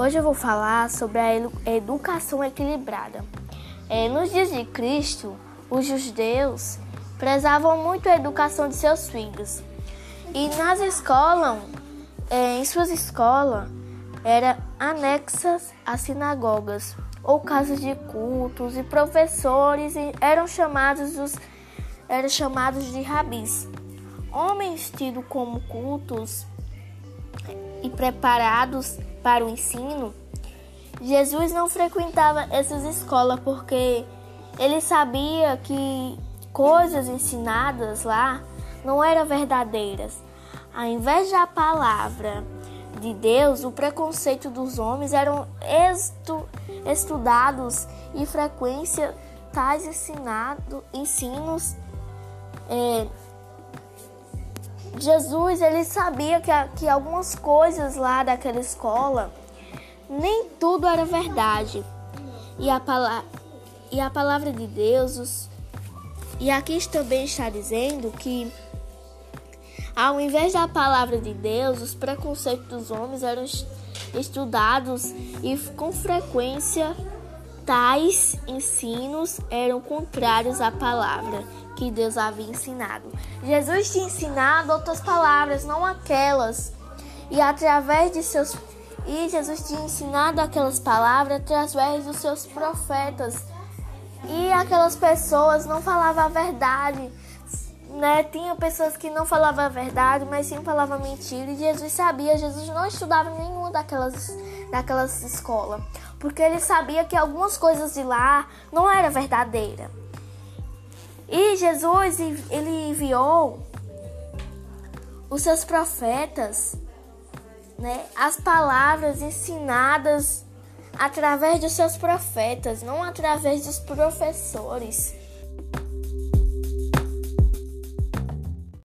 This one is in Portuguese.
Hoje eu vou falar sobre a educação equilibrada. É, nos dias de Cristo, os judeus prezavam muito a educação de seus filhos. E nas escolas, é, em suas escolas, eram anexas às sinagogas ou casas de cultos e professores eram chamados, os, eram chamados de rabis. Homens tidos como cultos e preparados para o ensino, Jesus não frequentava essas escolas porque ele sabia que coisas ensinadas lá não eram verdadeiras. Ao invés da palavra de Deus, o preconceito dos homens eram estu estudados e frequência tais ensinado, ensinos. É, Jesus ele sabia que, que algumas coisas lá daquela escola nem tudo era verdade. E a, e a palavra de Deus, os, e aqui também está dizendo que ao invés da palavra de Deus, os preconceitos dos homens eram estudados e com frequência tais ensinos eram contrários à palavra que Deus havia ensinado. Jesus tinha ensinado outras palavras, não aquelas. E através de seus e Jesus tinha ensinado aquelas palavras através dos seus profetas. E aquelas pessoas não falavam a verdade. Né? Tinha pessoas que não falavam a verdade, mas sim falavam mentira. E Jesus sabia, Jesus não estudava nenhuma daquelas, daquelas escolas. Porque ele sabia que algumas coisas de lá não era verdadeira. E Jesus, ele enviou os seus profetas né, as palavras ensinadas através dos seus profetas, não através dos professores.